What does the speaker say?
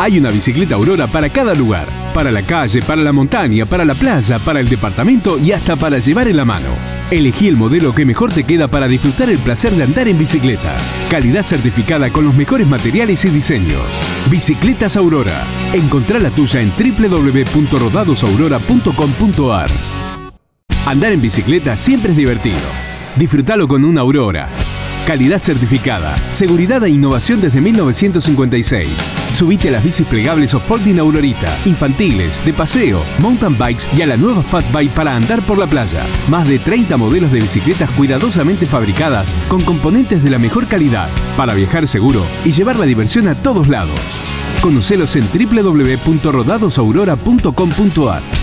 Hay una bicicleta Aurora para cada lugar. Para la calle, para la montaña, para la playa, para el departamento y hasta para llevar en la mano. Elegí el modelo que mejor te queda para disfrutar el placer de andar en bicicleta. Calidad certificada con los mejores materiales y diseños. Bicicletas Aurora. Encontrá la tuya en www.rodadosaurora.com.ar. Andar en bicicleta siempre es divertido. Disfrútalo con una Aurora. Calidad certificada, seguridad e innovación desde 1956. Subite a las bicis plegables o folding Aurorita, infantiles, de paseo, mountain bikes y a la nueva Fat Bike para andar por la playa. Más de 30 modelos de bicicletas cuidadosamente fabricadas con componentes de la mejor calidad para viajar seguro y llevar la diversión a todos lados. Conocelos en www.rodadosaurora.com.ar.